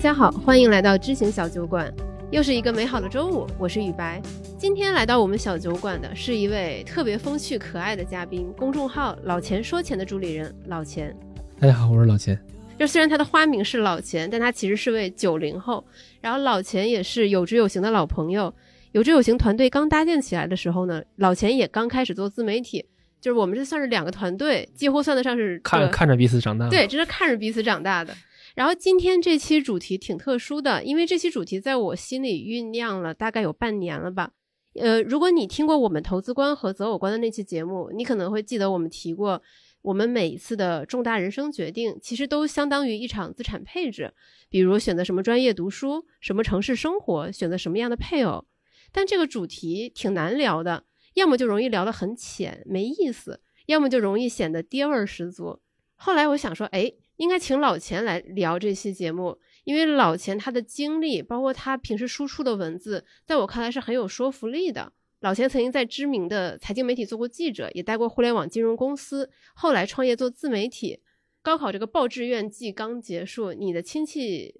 家好，欢迎来到知行小酒馆。又是一个美好的周五，我是雨白。今天来到我们小酒馆的是一位特别风趣可爱的嘉宾，公众号“老钱说钱”的主理人老钱。大家好，我是老钱。就虽然他的花名是老钱，但他其实是位九零后。然后老钱也是有知有行的老朋友。有知有行团队刚搭建起来的时候呢，老钱也刚开始做自媒体。就是我们这算是两个团队，几乎算得上是看看着彼此长大。对，这是看着彼此长大的。然后今天这期主题挺特殊的，因为这期主题在我心里酝酿了大概有半年了吧。呃，如果你听过我们投资观和择偶观的那期节目，你可能会记得我们提过，我们每一次的重大人生决定，其实都相当于一场资产配置，比如选择什么专业读书，什么城市生活，选择什么样的配偶。但这个主题挺难聊的，要么就容易聊得很浅没意思，要么就容易显得爹味儿十足。后来我想说，哎。应该请老钱来聊这期节目，因为老钱他的经历，包括他平时输出的文字，在我看来是很有说服力的。老钱曾经在知名的财经媒体做过记者，也待过互联网金融公司，后来创业做自媒体。高考这个报志愿季刚结束，你的亲戚，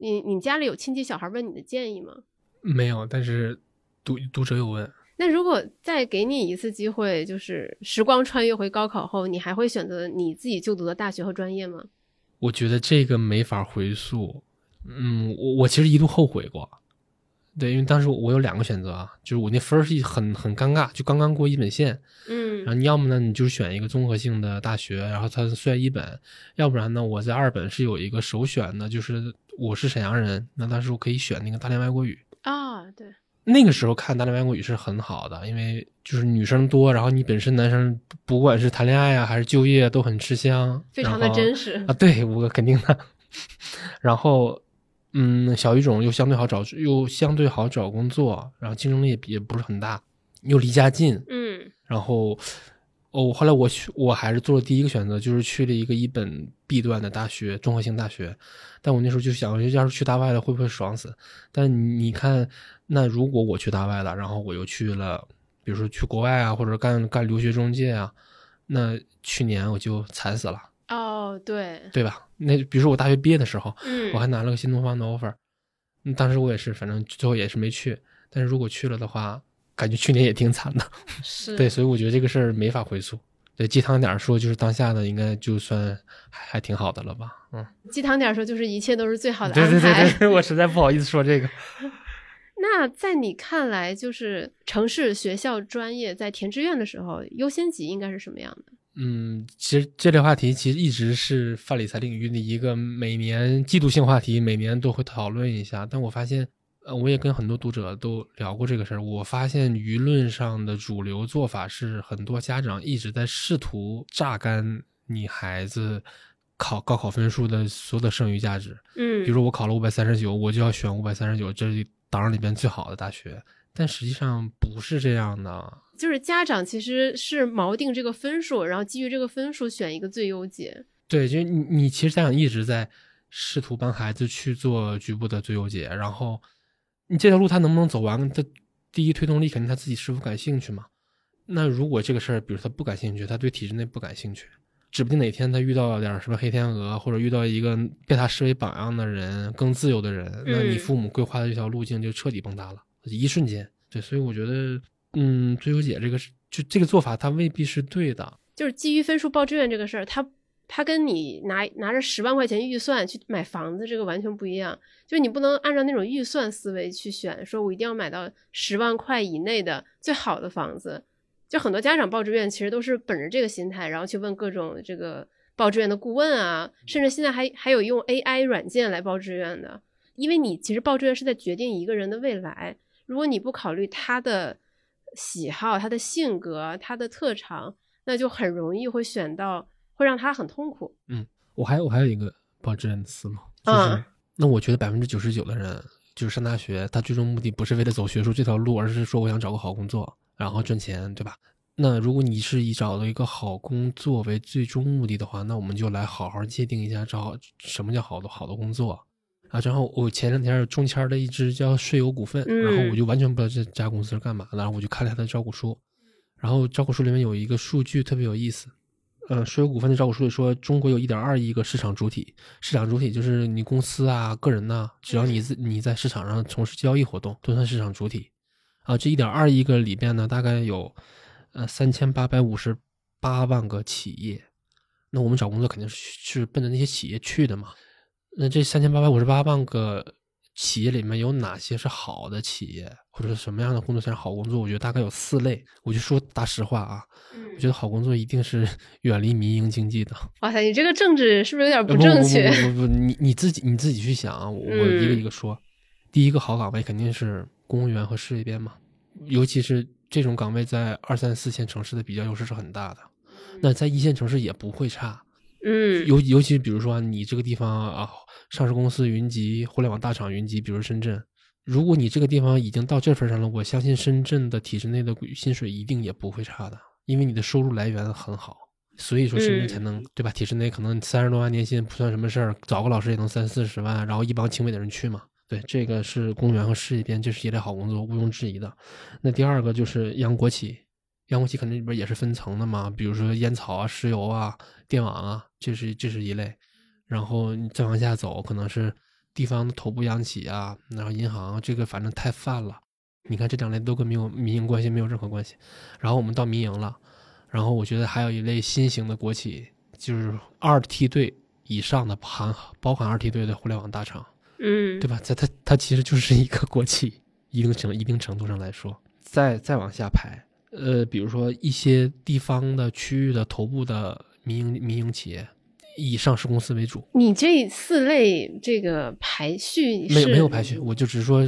你你家里有亲戚小孩问你的建议吗？没有，但是读读者有问。那如果再给你一次机会，就是时光穿越回高考后，你还会选择你自己就读的大学和专业吗？我觉得这个没法回溯，嗯，我我其实一度后悔过，对，因为当时我有两个选择啊，就是我那分儿是很很尴尬，就刚刚过一本线，嗯，然后你要么呢，你就是选一个综合性的大学，然后它算一本，要不然呢，我在二本是有一个首选的，就是我是沈阳人，那当时我可以选那个大连外国语。啊，对。那个时候看大连外国语是很好的，因为就是女生多，然后你本身男生不管是谈恋爱啊还是就业都很吃香，非常的真实啊。对我肯定的。然后，嗯，小语种又相对好找，又相对好找工作，然后竞争力也不是很大，又离家近，嗯。然后，哦，后来我去，我还是做了第一个选择，就是去了一个一本 B 段的大学，综合性大学。但我那时候就想，要是去大外了会不会爽死？但你看。那如果我去大外了，然后我又去了，比如说去国外啊，或者干干留学中介啊，那去年我就惨死了。哦，对，对吧？那比如说我大学毕业的时候，嗯，我还拿了个新东方的 offer，当时我也是，反正最后也是没去。但是如果去了的话，感觉去年也挺惨的。是，对，所以我觉得这个事儿没法回溯。对，鸡汤点说，就是当下的应该就算还还挺好的了吧？嗯，鸡汤点说就是一切都是最好的安排。对对对对，我实在不好意思说这个。那在你看来，就是城市、学校、专业在填志愿的时候，优先级应该是什么样的？嗯，其实这类话题其实一直是泛理财领域的一个每年季度性话题，每年都会讨论一下。但我发现，呃，我也跟很多读者都聊过这个事儿。我发现舆论上的主流做法是，很多家长一直在试图榨干你孩子考高考分数的所有的剩余价值。嗯，比如说我考了五百三十九，我就要选五百三十九，这。党里边最好的大学，但实际上不是这样的。就是家长其实是锚定这个分数，然后基于这个分数选一个最优解。对，就你你其实家长一直在试图帮孩子去做局部的最优解，然后你这条路他能不能走完？他第一推动力肯定他自己是否感兴趣嘛。那如果这个事儿，比如他不感兴趣，他对体制内不感兴趣。指不定哪天他遇到点什么黑天鹅，或者遇到一个被他视为榜样的人，更自由的人，那你父母规划的这条路径就彻底崩塌了，一瞬间。对，所以我觉得，嗯，追求姐这个是，就这个做法，它未必是对的。就是基于分数报志愿这个事儿，他他跟你拿拿着十万块钱预算去买房子，这个完全不一样。就是你不能按照那种预算思维去选，说我一定要买到十万块以内的最好的房子。就很多家长报志愿，其实都是本着这个心态，然后去问各种这个报志愿的顾问啊，甚至现在还还有用 AI 软件来报志愿的。因为你其实报志愿是在决定一个人的未来，如果你不考虑他的喜好、他的性格、他的特长，那就很容易会选到会让他很痛苦。嗯，我还我还有一个报志愿的思路，就是那我觉得百分之九十九的人就是上大学，他最终目的不是为了走学术这条路，而是说我想找个好工作。然后赚钱，对吧？那如果你是以找到一个好工作为最终目的的话，那我们就来好好界定一下，找什么叫好的好的工作啊。然后我前两天中签了一只叫税友股份，然后我就完全不知道这家公司是干嘛的，然后我就看了他的招股书，然后招股书里面有一个数据特别有意思，呃，税友股份的招股书里说，中国有一点二亿个市场主体，市场主体就是你公司啊、个人呐、只要你自你在市场上从事交易活动，都算市场主体。啊，这一点二亿个里边呢，大概有呃三千八百五十八万个企业。那我们找工作肯定是是奔着那些企业去的嘛。那这三千八百五十八万个企业里面有哪些是好的企业，或者是什么样的工作才是好工作？我觉得大概有四类。我就说大实话啊，嗯我觉得好工作一定是 远离民营经济的。哇塞，你这个政治是不是有点不正确？不不不不，你你自己你自己去想啊，我我一个一个说。第一个好岗位肯定是公务员和事业编嘛，尤其是这种岗位在二三四线城市的比较优势是很大的。那在一线城市也不会差，嗯，尤尤其比如说你这个地方啊，上市公司云集，互联网大厂云集，比如深圳，如果你这个地方已经到这份上了，我相信深圳的体制内的薪水一定也不会差的，因为你的收入来源很好，所以说深圳才能、对吧？体制内可能三十多万年薪不算什么事儿，找个老师也能三四十万，然后一帮清北的人去嘛。对，这个是公务员和事业编，这是一类好工作，毋庸置疑的。那第二个就是央国企，央国企肯定里边也是分层的嘛，比如说烟草啊、石油啊、电网啊，这是这是一类。然后你再往下走，可能是地方的头部央企啊，然后银行，这个反正太泛了。你看这两类都跟没有民营关系没有任何关系。然后我们到民营了，然后我觉得还有一类新型的国企，就是二梯队以上的含包含二梯队的互联网大厂。嗯，对吧？它它它其实就是一个国企，一定程一定程度上来说，再再往下排，呃，比如说一些地方的区域的头部的民营民营企业，以上市公司为主，你这四类这个排序没有没有排序，我就只是说，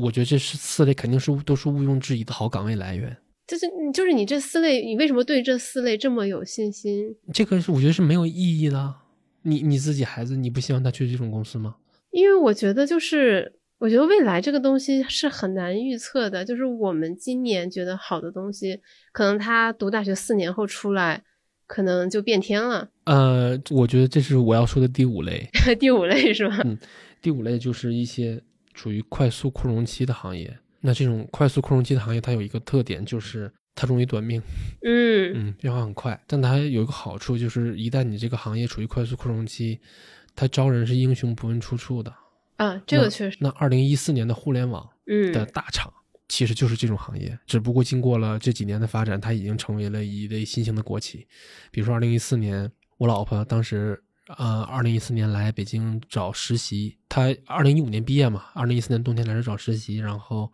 我觉得这是四类肯定是都是毋庸置疑的好岗位来源。就是就是你这四类，你为什么对这四类这么有信心？这个是我觉得是没有意义的。你你自己孩子，你不希望他去这种公司吗？因为我觉得就是，我觉得未来这个东西是很难预测的。就是我们今年觉得好的东西，可能他读大学四年后出来，可能就变天了。呃，我觉得这是我要说的第五类。第五类是吧？嗯第五类就是一些处于快速扩容期的行业。那这种快速扩容期的行业，它有一个特点，就是它容易短命，嗯嗯，变化很快。但它有一个好处，就是一旦你这个行业处于快速扩容期，它招人是英雄不问出处的。啊，这个确实，那二零一四年的互联网的嗯大厂，其实就是这种行业，只不过经过了这几年的发展，它已经成为了一类新型的国企。比如说二零一四年，我老婆当时呃，二零一四年来北京找实习，她二零一五年毕业嘛，二零一四年冬天来这找实习，然后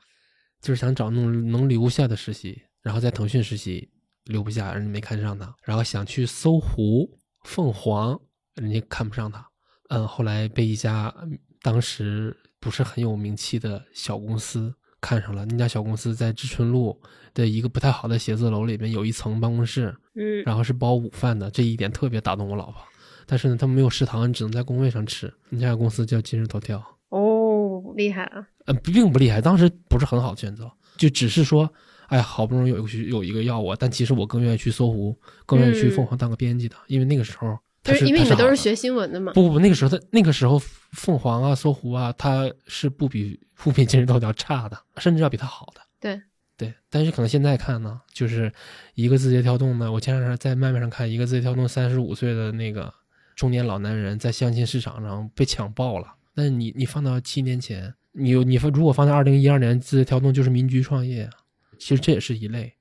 就是想找那种能留下的实习，然后在腾讯实习留不下，人家没看上他，然后想去搜狐、凤凰，人家看不上他，嗯，后来被一家嗯当时不是很有名气的小公司看上了，那家小公司在知春路的一个不太好的写字楼里面有一层办公室，嗯然后是包午饭的，这一点特别打动我老婆。但是呢，他们没有食堂，你只能在工位上吃。那家公司叫今日头条，哦，厉害啊！嗯，并不厉害，当时不是很好的选择，就只是说，哎，好不容易有一个有一个要我，但其实我更愿意去搜狐，更愿意去凤凰当个编辑的，因为那个时候他就是是因为你们都是学新闻的嘛。不不不，那个时候他那个时候凤凰啊、搜狐啊，它是不比不比今日头条差的，甚至要比它好的。对对，但是可能现在看呢，就是一个字节跳动呢，我前两天在麦麦上看，一个字节跳动三十五岁的那个中年老男人在相亲市场上被抢爆了。但是你你放到七年前，你有你如果放在二零一二年，字节跳动就是民居创业啊，其实这也是一类。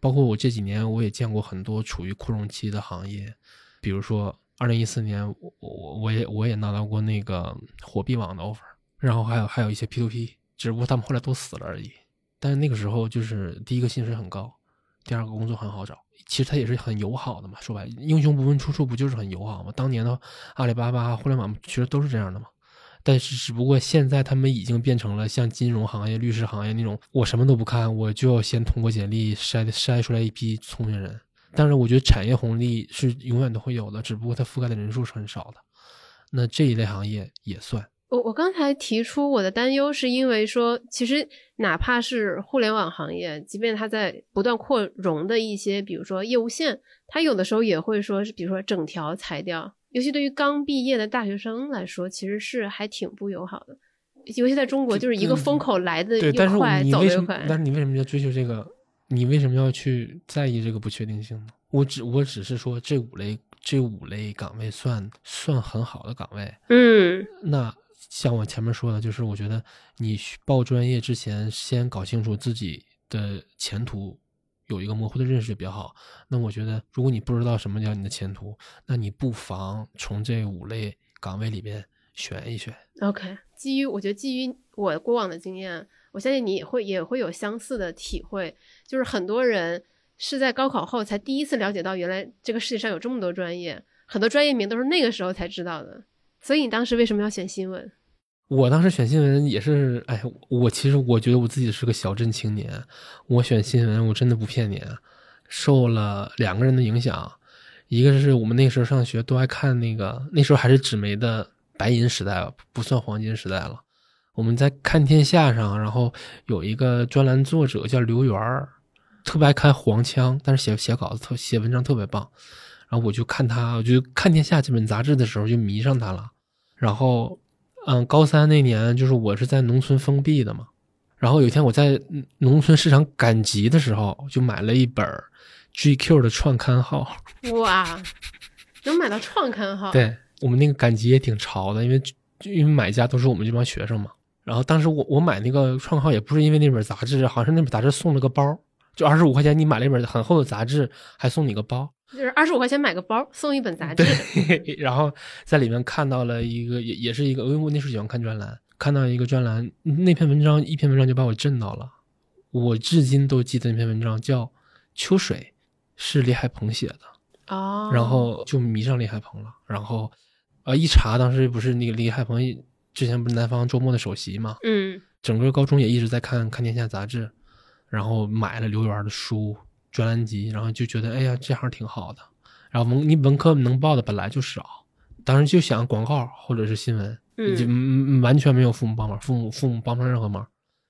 包括我这几年我也见过很多处于扩容期的行业，比如说二零一四年，我我我也我也拿到过那个火币网的 offer，然后还有还有一些 P to P，只不过他们后来都死了而已。但是那个时候就是第一个薪水很高，第二个工作很好找，其实他也是很友好的嘛。说白了，英雄不问出处，不就是很友好吗？当年的阿里巴巴、互联网其实都是这样的嘛。但是只不过现在他们已经变成了像金融行业、律师行业那种，我什么都不看，我就要先通过简历筛筛出来一批聪明人。但是我觉得产业红利是永远都会有的，只不过它覆盖的人数是很少的。那这一类行业也算。我我刚才提出我的担忧，是因为说，其实哪怕是互联网行业，即便它在不断扩容的一些，比如说业务线，它有的时候也会说是，比如说整条裁掉。尤其对于刚毕业的大学生来说，其实是还挺不友好的。尤其在中国，就是一个风口来的越快？走得越快。但是你为什么要追求这个？你为什么要去在意这个不确定性呢？我只我只是说这五类这五类岗位算算很好的岗位。嗯那像我前面说的，就是我觉得你报专业之前，先搞清楚自己的前途，有一个模糊的认识就比较好。那我觉得，如果你不知道什么叫你的前途，那你不妨从这五类岗位里边选一选。，OK。基于我觉得基于我过往的经验，我相信你也会也会有相似的体会，就是很多人是在高考后才第一次了解到，原来这个世界上有这么多专业，很多专业名都是那个时候才知道的。所以你当时为什么要选新闻？我当时选新闻也是，哎，我其实我觉得我自己是个小镇青年，我选新闻我真的不骗你，受了两个人的影响，一个是我们那时候上学都爱看那个，那时候还是纸媒的白银时代，不算黄金时代了。我们在看天下上，然后有一个专栏作者叫刘源儿，特别爱看黄腔，但是写写稿子特写文章特别棒。然后我就看他，我就看天下这本杂志的时候就迷上他了。然后，嗯，高三那年就是我是在农村封闭的嘛。然后有一天我在嗯农村市场赶集的时候，就买了一本 GQ 的创刊号。哇，能买到创刊号？，对我们那个赶集也挺潮的，因为因为买家都是我们这帮学生嘛。然后当时我我买那个创刊号也不是因为那本杂志，好像是那本杂志送了个包，就二十五块钱，你买了一本很厚的杂志，还送你个包。就是二十五块钱买个包，送一本杂 志。对，然后在里面看到了一个，也也是一个，因为我那时候喜欢看专栏，看到一个专栏，那篇文章一篇文章就把我震到了，我至今都记得那篇文章叫《秋水》，是李海鹏写的，哦，然后就迷上李海鹏了，然后呃一查，当时不是那个李海鹏之前不是南方周末的首席嘛，嗯整个高中也一直在看看天下杂志，然后买了刘源的书、专栏集，然后就觉得哎呀这行挺好的。然后文你文科能报的本来就少，当时就想广告或者是新闻，就嗯嗯完全没有父母帮忙，父母父母帮不上任何忙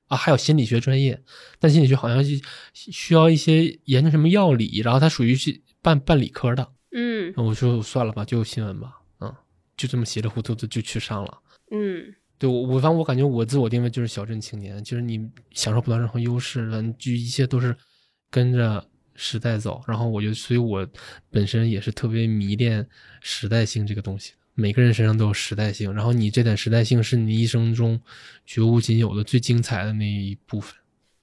啊。还有心理学专业，但心理学好像是需要一些研究什么药理，然后它属于是办办理科的。嗯我说算了吧，就新闻吧，嗯，就这么稀里糊涂的就去上了。嗯对我，我反正我感觉我自我定位就是小镇青年，就是你享受不到任何优势了，就一切都是跟着时代走。然后我就，所以我本身也是特别迷恋时代性这个东西。每个人身上都有时代性，然后你这点时代性是你一生中绝无仅有的最精彩的那一部分。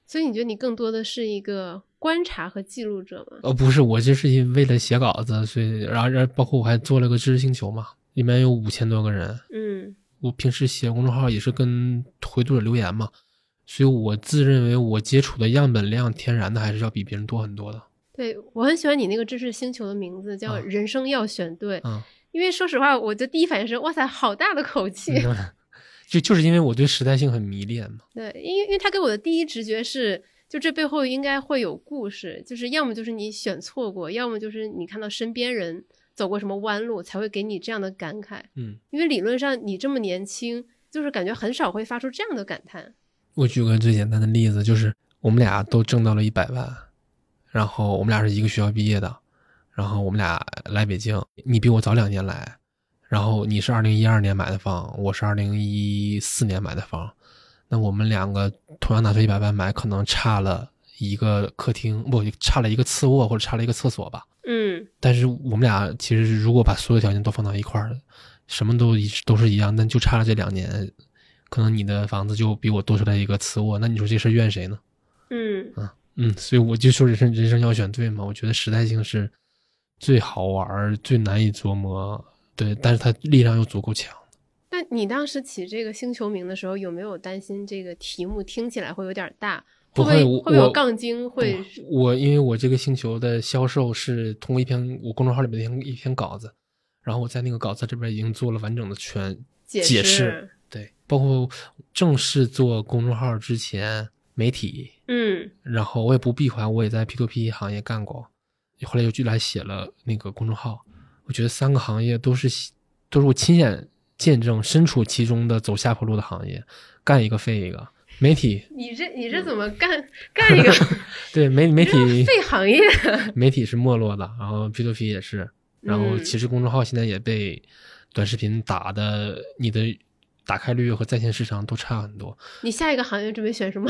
所以你觉得你更多的是一个观察和记录者吗？呃，不是，我这是因为了写稿子，所以然后然后包括我还做了个知识星球嘛，里面有五千多个人，嗯我平时写公众号也是跟回读者留言嘛，所以我自认为我接触的样本量天然的还是要比别人多很多的。对我很喜欢你那个知识星球的名字叫“啊人生要选对”，嗯，因为说实话，我的第一反应是哇塞，好大的口气。嗯 就就是因为我对时代性很迷恋嘛。对，因为因为他给我的第一直觉是，就这背后应该会有故事，就是要么就是你选错过，要么就是你看到身边人走过什么弯路，才会给你这样的感慨。嗯，因为理论上你这么年轻，就是感觉很少会发出这样的感叹。我举个最简单的例子，就是我们俩都挣到了一百万，然后我们俩是一个学校毕业的，然后我们俩来北京，你比我早两年来，然后你是二零一二年买的房，我是二零一四年买的房，那我们两个同样拿出一百万买，可能差了一个客厅，不，差了一个次卧或者差了一个厕所吧。嗯但是我们俩其实如果把所有条件都放到一块儿，什么都一都是一样，那就差了这两年，可能你的房子就比我多出来一个次卧，那你说这事儿怨谁呢？嗯啊嗯，所以我就说人生人生要选对嘛，我觉得时代性是最好玩、最难以琢磨，对，但是它力量又足够强。那你当时起这个星球名的时候，有没有担心这个题目听起来会有点大？会不会会有我杠精？会我因为我这个星球的销售是通过一篇我公众号里面的一篇一篇稿子，然后我在那个稿子这边已经做了完整的全解释对，包括正式做公众号之前，媒体，嗯然后我也不闭环，我也在 P to P 行业干过，后来又就来写了那个公众号。我觉得三个行业都是都是我亲眼见证身处其中的走下坡路的行业，干一个废一个。媒体你这你这怎么干 干一个 对媒媒体废行业？媒体是没落的，然后 P to P 也是，然后嗯其实公众号现在也被短视频打的，你的打开率和在线市场都差很多。你下一个行业准备选什么？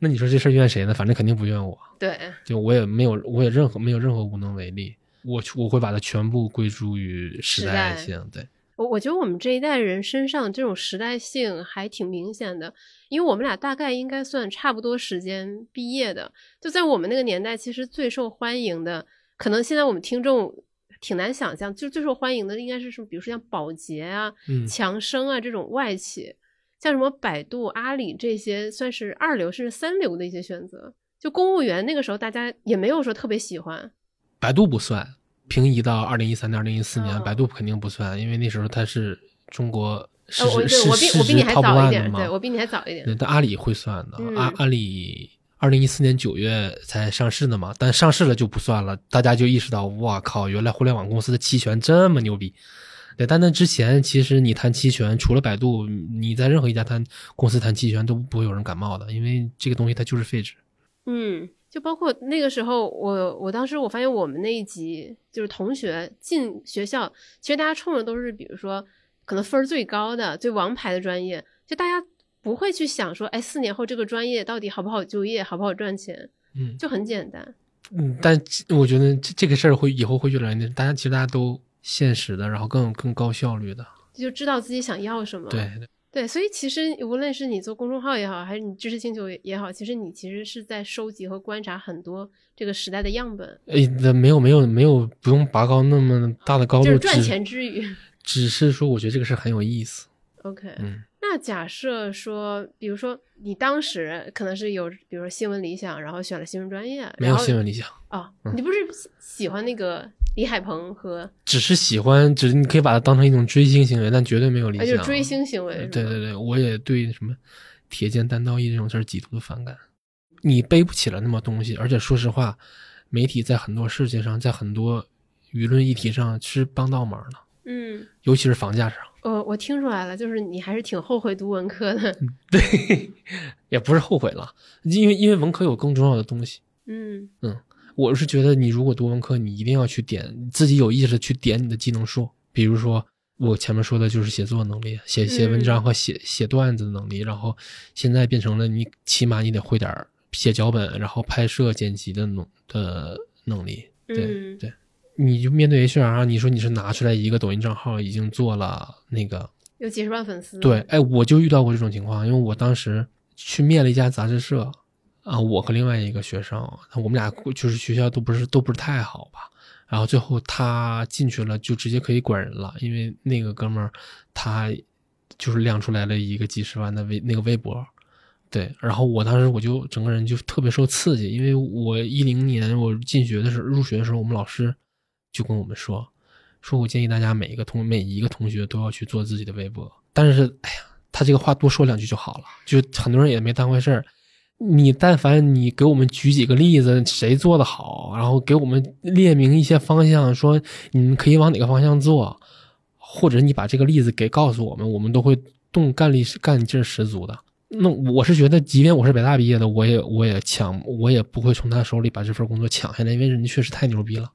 那你说这事儿怨谁呢？反正肯定不怨我，对，就我也没有，我也任何没有任何无能为力。我我会把它全部归诸于时代性，对，我我觉得我们这一代人身上这种时代性还挺明显的，因为我们俩大概应该算差不多时间毕业的。就在我们那个年代，其实最受欢迎的，可能现在我们听众挺难想象，就最受欢迎的应该是什么？比如说像宝洁啊、嗯强生啊这种外企，像什么百度、阿里这些算是二流甚至三流的一些选择。就公务员那个时候，大家也没有说特别喜欢。百度不算，平移到二零一三年、二零一四年，哦百度肯定不算，因为那时候它是中国市值对我比市值我比你还 top 早一 one 点，的嘛对我比你还早一点。对，但阿里会算的，嗯阿阿里二零一四年九月才上市的嘛，但上市了就不算了，大家就意识到，哇靠，原来互联网公司的期权这么牛逼。对，但那之前其实你谈期权，除了百度，你在任何一家谈公司谈期权都不会有人感冒的，因为这个东西它就是废纸。嗯，就包括那个时候，我我当时我发现我们那一级就是同学进学校，其实大家冲的都是比如说可能分儿最高的、最王牌的专业，就大家不会去想说，哎，四年后这个专业到底好不好就业，好不好赚钱，嗯就很简单。嗯，但我觉得这这个事儿会以后会越来越，大家其实大家都现实的，然后更更高效率的。就知道自己想要什么。对，对，所以其实无论是你做公众号也好，还是你知识星球也好，其实你其实是在收集和观察很多这个时代的样本，诶，那没有没有没有，不用拔高那么大的高度，就是赚钱之余。只是说我觉得这个事儿很有意思。OK，嗯那假设说，比如说你当时可能是有，比如说新闻理想，然后选了新闻专业，没有新闻理想，哦，嗯你不是喜喜欢那个李海鹏和，只是喜欢，只是你可以把它当成一种追星行为，但绝对没有理啊，想。就是追星行为对对对，我也对什么铁剑单刀义这种事儿极度的反感。你背不起了那么东西，而且说实话，媒体在很多事情上，在很多舆论议题上是帮倒忙的，嗯，尤其是房价上。呃我听出来了，就是你还是挺后悔读文科的。对，也不是后悔了，因为因为文科有更重要的东西。嗯嗯我是觉得你如果读文科，你一定要去点自己有意识的去点你的技能树，比如说我前面说的就是写作能力，写写文章和写写段子的能力，然后现在变成了你起码你得会点写脚本，然后拍摄剪辑的能的能力。对、嗯对，你就面对 HR，你说你是拿出来一个抖音账号已经做了那个有几十万粉丝。对，，哎，我就遇到过这种情况，因为我当时去面了一家杂志社，啊，我和另外一个学生，我们俩就是学校都不是都不是太好吧，然后最后他进去了，就直接可以管人了，因为那个哥们儿他就是亮出来了一个几十万的微那个微博。对，然后我当时我就整个人就特别受刺激，因为我一零年我进学的时候入学的时候，我们老师就跟我们说，说我建议大家每一个同每一个同学都要去做自己的微博。但是，哎呀，他这个话多说两句就好了，就很多人也没当回事儿。你但凡你给我们举几个例子，谁做的好，然后给我们列明一些方向，说你们可以往哪个方向做，或者你把这个例子给告诉我们，我们都会动干力干劲十足的。那我是觉得，即便我是北大毕业的，我也我也抢，我也不会从他手里把这份工作抢下来，因为人家确实太牛逼了。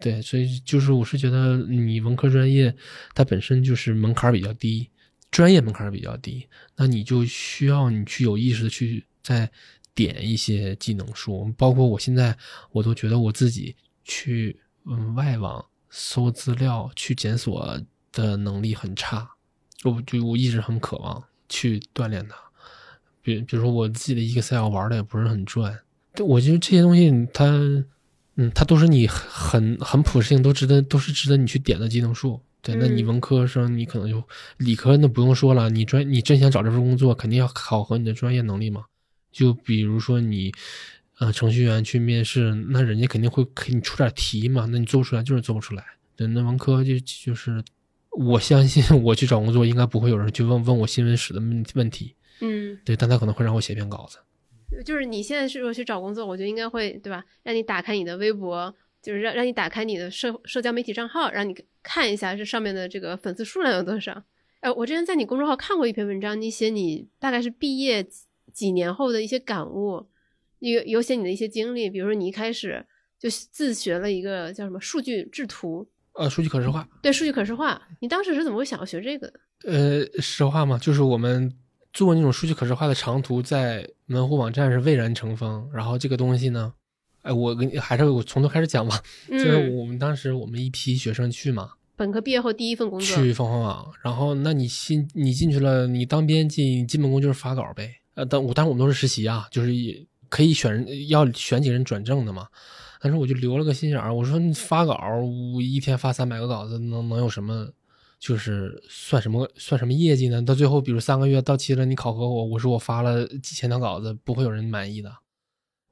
对，所以就是我是觉得你文科专业它本身就是门槛比较低，专业门槛比较低，那你就需要你去有意识的去再点一些技能书，包括我现在我都觉得我自己去嗯外网搜资料去检索的能力很差，我就我一直很渴望去锻炼它。比比如说我自己的 Excel 玩的也不是很转，对我觉得这些东西它，嗯，它都是你很很普适性都值得都是值得你去点的技能树。对，那你嗯文科生你可能就理科那不用说了，你专你真想找这份工作，肯定要考核你的专业能力嘛。就比如说你，呃，程序员去面试，那人家肯定会给你出点题嘛，那你做不出来就是做不出来。对，那文科就就是，我相信 我去找工作应该不会有人去问问我新闻史的问问题，嗯，对，但他可能会让我写篇稿子。就是你现在是说去找工作，我觉得应该会对吧？让你打开你的微博，就是让让你打开你的社社交媒体账号，让你看一下这上面的这个粉丝数量有多少。哎，我之前在你公众号看过一篇文章，你写你大概是毕业几几年后的一些感悟，有有写你的一些经历，比如说你一开始就自学了一个叫什么数据制图，呃，数据可视化，对数据可视化，你当时是怎么会想要学这个的？呃，实话嘛，就是我们做那种数据可视化的长图，在门户网站是蔚然成风。然后这个东西呢，哎，我跟你还是我从头开始讲吧。就是嗯，我们当时我们一批学生去嘛，本科毕业后第一份工作，去凤凰网，然后那你新你进去了，你当编辑，你基本功就是发稿呗。呃，但我当然我们都是实习啊，就是也可以选人要选几个人转正的嘛。但是我就留了个心眼儿，我说你发稿，我一天发三百个稿子，能能有什么？就是算什么算什么业绩呢？到最后，比如三个月到期了，你考核我，我说我发了几千条稿子，不会有人满意的。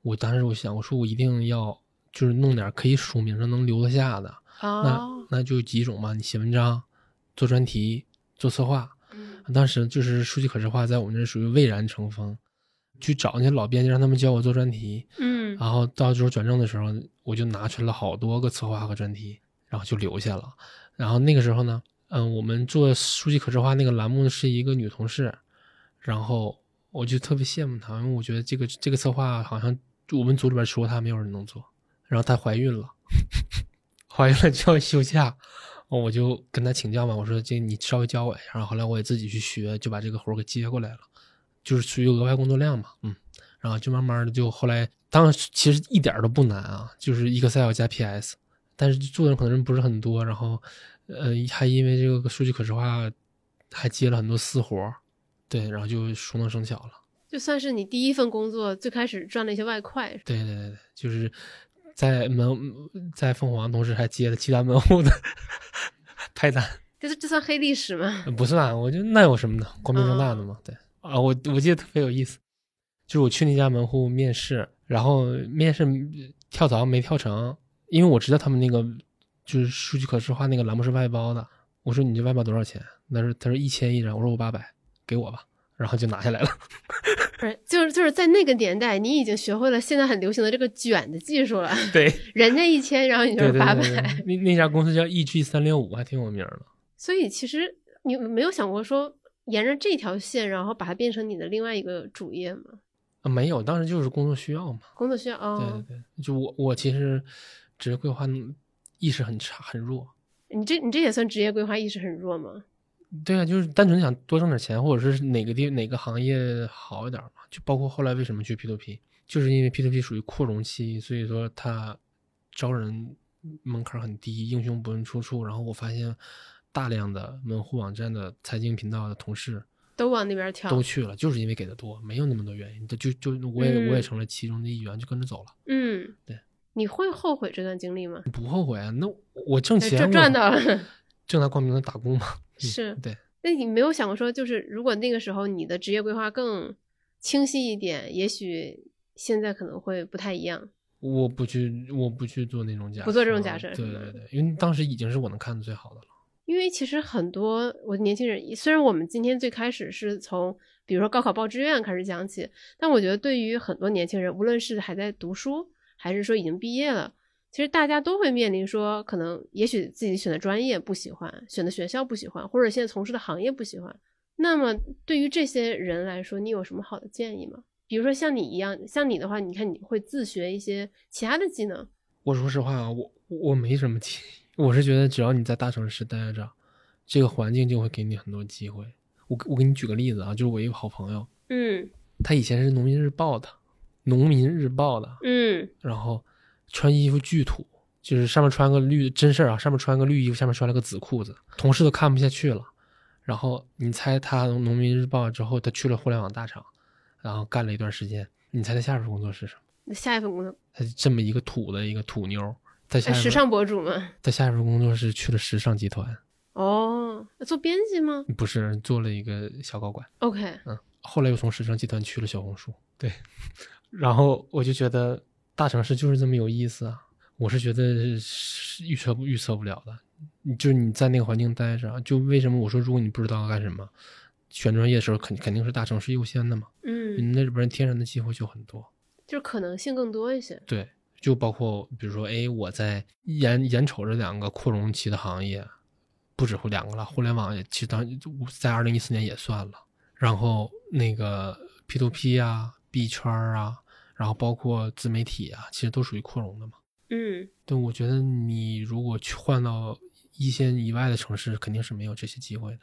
我当时我想，我说我一定要就是弄点可以署名的、能留得下的。啊那，那就几种嘛，你写文章、做专题、做策划。嗯当时就是数据可视化在我们这属于蔚然成风，去找那些老编辑，让他们教我做专题。嗯然后到时候转正的时候，我就拿出了好多个策划和专题，然后就留下了。然后那个时候呢，嗯，我们做数据可视化那个栏目是一个女同事，然后我就特别羡慕她，因为我觉得这个这个策划好像我们组里边除了她没有人能做。然后她怀孕了，怀孕了就要休假，哦我就跟他请教嘛，我说这你稍微教我一下。然后后来我也自己去学，就把这个活儿给接过来了，就是属于额外工作量嘛，嗯。然后就慢慢的就后来，当时其实一点儿都不难啊，就是 Excel 加 PS，但是做的人可能人不是很多，然后呃还因为这个数据可视化，还接了很多私活儿，对，然后就熟能生巧了。就算是你第一份工作，最开始赚了一些外快，对对对对，就是在门在凤凰同时还接了其他门户的派单，这这算黑历史吗？不算，我觉得那有什么呢？光明正大的嘛。对啊，我我记得特别有意思，就是我去那家门户面试，然后面试跳槽没跳成，因为我知道他们那个就是数据可视化那个栏目是外包的。我说你这外包多少钱？他说他说一千一张，我说我八百，给我吧，然后就拿下来了。不是，就是就是在那个年代，你已经学会了现在很流行的这个卷的技术了。对人家一千，然后你就对对是八百。对对，那那家公司叫 EG 三六五，还挺有名的。所以其实你没有想过说沿着这条线，然后把它变成你的另外一个主业吗？啊，没有，当时就是工作需要嘛。工作需要对哦对，对，就我我其实职业规划意识很差很弱。你这你这也算职业规划意识很弱吗？对啊，就是单纯想多挣点钱，或者是哪个地哪个行业好一点嘛。就包括后来为什么去 P to P，就是因为 P to P 属于扩容期，所以说它招人门槛很低，英雄不问出处。然后我发现大量的门户网站的财经频道的同事都往那边跳。都去了，就是因为给的多，没有那么多原因。就就我也、我也嗯成了其中的一员，就跟着走了。嗯，对。你会后悔这段经历吗？不后悔啊，那我挣钱就赚到了。正大光明的打工嘛。嗯是对，那你没有想过说，就是如果那个时候你的职业规划更清晰一点，也许现在可能会不太一样。我不去，我不去做那种假设，不做这种假设对对对，因为当时已经是我能看的最好的了。因为其实很多我年轻人，虽然我们今天最开始是从比如说高考报志愿开始讲起，但我觉得对于很多年轻人，无论是还在读书，还是说已经毕业了，其实大家都会面临说，可能也许自己选的专业不喜欢，选的学校不喜欢，或者现在从事的行业不喜欢。那么对于这些人来说，你有什么好的建议吗？比如说像你一样，像你的话，你看你会自学一些其他的技能，我说实话啊，我我没什么建议，我是觉得只要你在大城市待着，这个环境就会给你很多机会。我我给你举个例子啊，就是我一个好朋友，嗯他以前是农民日报的，农民日报的，嗯然后穿衣服巨土，就是上面穿个绿真事儿啊，上面穿个绿衣服，下面穿了个紫裤子，同事都看不下去了。然后你猜他农民日报之后，他去了互联网大厂，然后干了一段时间，你猜他下一份工作是什么？那下一份工作，他是这么一个土的一个土妞儿，他下时尚博主吗？他下一份工作是去了时尚集团，哦，做编辑吗不是做了一个小高管，？OK，嗯，后来又从时尚集团去了小红书，对，然后我就觉得大城市就是这么有意思啊，我是觉得是预测不预测不了的，你就是你在那个环境待着啊，就为什么我说如果你不知道干什么，选专业的时候肯肯定是大城市优先的嘛，嗯，你那边天然的机会就很多，就是可能性更多一些。对，就包括比如说，哎，我在眼眼瞅着两个扩容期的行业，不止乎两个了，互联网也其实当在二零一四年也算了，然后那个 P to P 啊、币圈啊，然后包括自媒体啊，其实都属于扩容的嘛。嗯，对，我觉得你如果去换到一线以外的城市，肯定是没有这些机会的。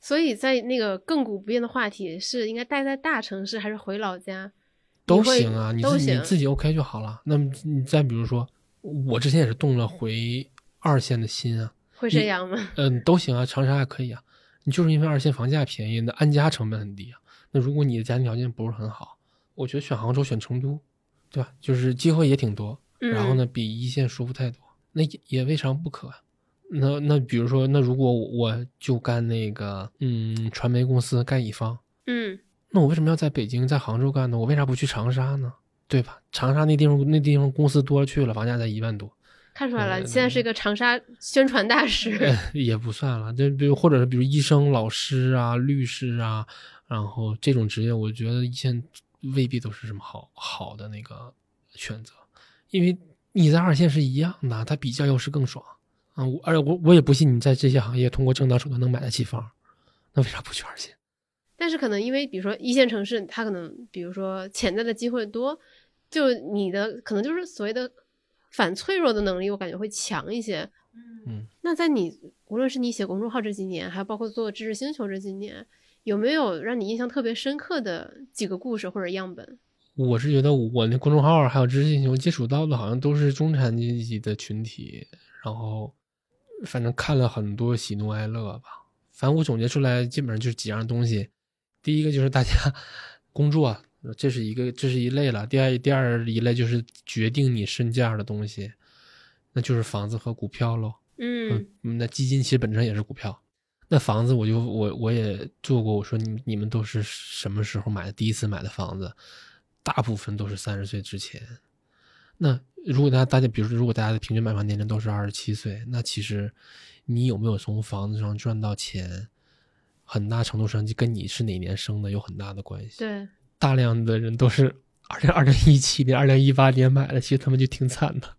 所以在那个亘古不变的话题是应该待在大城市还是回老家？都行啊，你你自己 OK 就好了。那么你再比如说，我之前也是动了回二线的心啊，会这样吗？嗯，都行啊，长沙还可以啊。你就是因为二线房价便宜，那安家成本很低啊。那如果你的家庭条件不是很好，我觉得选杭州、选成都，对吧？就是机会也挺多，嗯然后呢，比一线舒服太多，那也也未尝不可。那那比如说，那如果我就干那个嗯传媒公司干乙方，嗯那我为什么要在北京、在杭州干呢？我为啥不去长沙呢？对吧？长沙那地方那地方公司多了去了，房价才一万多。看出来了，现在是一个长沙宣传大使。呃，也不算了，就比如或者是比如医生、老师啊、律师啊，然后这种职业，我觉得一线未必都是什么好好的那个选择，因为你在二线是一样的，它比较优势更爽啊。我而且我我也不信你在这些行业通过正当手段能买得起房，那为啥不去二线？但是可能因为比如说一线城市，它可能比如说潜在的机会多，就你的可能就是所谓的反脆弱的能力，我感觉会强一些。嗯，那在你无论是你写公众号这几年，还有包括做知识星球这几年，有没有让你印象特别深刻的几个故事或者样本？我是觉得我那公众号还有知识星球接触到的好像都是中产阶级的群体，然后反正看了很多喜怒哀乐吧。反正我总结出来基本上就是几样东西，第一个就是大家 工作，这是一个这是一类了。第二第二一类就是决定你身价的东西，那就是房子和股票喽。嗯嗯，那基金其实本质上也是股票。那房子我就我我也做过，我说你你们都是什么时候买的？第一次买的房子，大部分都是三十岁之前。那如果大家大家比如说，如果大家的平均买房年龄都是二十七岁，那其实你有没有从房子上赚到钱，很大程度上就跟你是哪年生的有很大的关系。对，大量的人都是二零二零一七年、二零一八年买的，其实他们就挺惨的。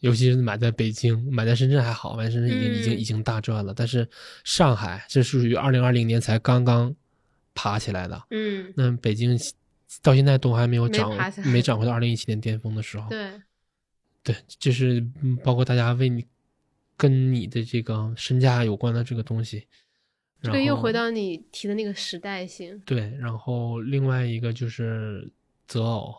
对，尤其是买在北京，买在深圳还好，买在深圳已经、已经嗯已经大赚了。但是上海这是属于二零二零年才刚刚爬起来的，嗯那北京到现在都还没有没涨没涨回到二零一七年巅峰的时候。对，对，就是嗯包括大家为你跟你的这个身价有关的这个东西。这个又回到你提的那个时代性。对，然后另外一个就是择偶，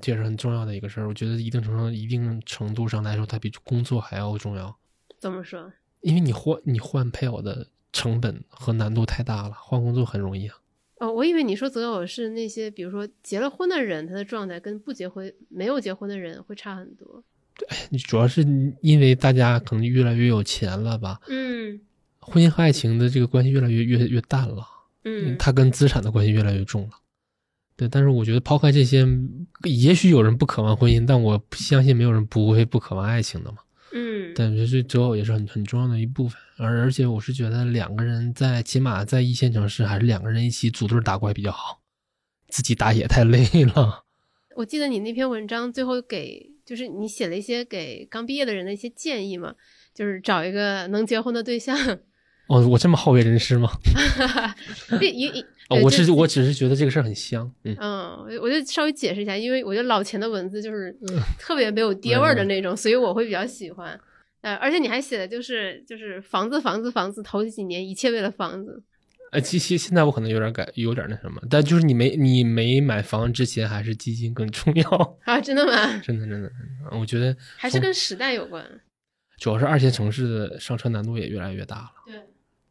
这也是很重要的一个事儿。我觉得一定程度、一定程度上来说，它比工作还要重要，怎么说？因为你换你换配偶的成本和难度太大了，换工作很容易啊。哦，我以为你说择偶是那些，比如说结了婚的人，他的状态跟不结婚、没有结婚的人会差很多。你主要是因为大家可能越来越有钱了吧，嗯婚姻和爱情的这个关系越来越越越淡了，嗯，它跟资产的关系越来越重了。对，但是我觉得抛开这些，也许有人不渴望婚姻，但我相信没有人不会不渴望爱情的嘛。嗯但是这择偶也是很很重要的一部分，而而且我是觉得两个人在起码在一线城市，还是两个人一起组队打怪比较好，自己打野太累了。我记得你那篇文章最后给，就是你写了一些给刚毕业的人的一些建议嘛，就是找一个能结婚的对象。哦，我这么好为人师吗？一一一，哦，对就是我我只是觉得这个事儿很香，嗯，嗯，我我就稍微解释一下，因为我觉得老钱的文字就是嗯 特别没有爹味儿的那种，所以我会比较喜欢。呃，而且你还写的就是就是房子房子房子，头几年一切为了房子。呃，其实现在我可能有点改，有点那什么，但就是你没你没买房之前，还是基金更重要，啊，真的吗？真 的真的，真的我觉得还是跟时代有关。主要是二线城市的上车难度也越来越大了。对，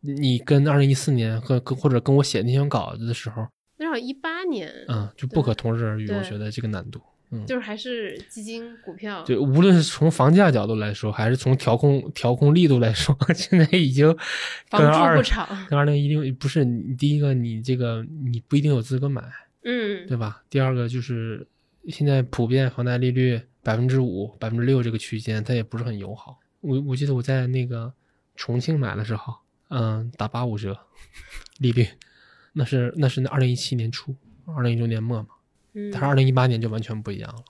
你跟二零一四年和跟或者跟我写那篇稿子的时候，那好像一八年，嗯，就不可同日而语。对我觉得这个难度，嗯，就是还是基金股票。对无论是从房价角度来说，还是从调控调控力度来说，现在已经跟房二。跟二零一六不是你第一个，你这个你不一定有资格买，嗯，对吧？第二个就是现在普遍房贷利率百分之五、百分之六这个区间，它也不是很友好。我我记得我在那个重庆买的时候，嗯，打八五折利率，那是那是那二零一七年初，二零一六年末嘛。嗯但是二零一八年就完全不一样了。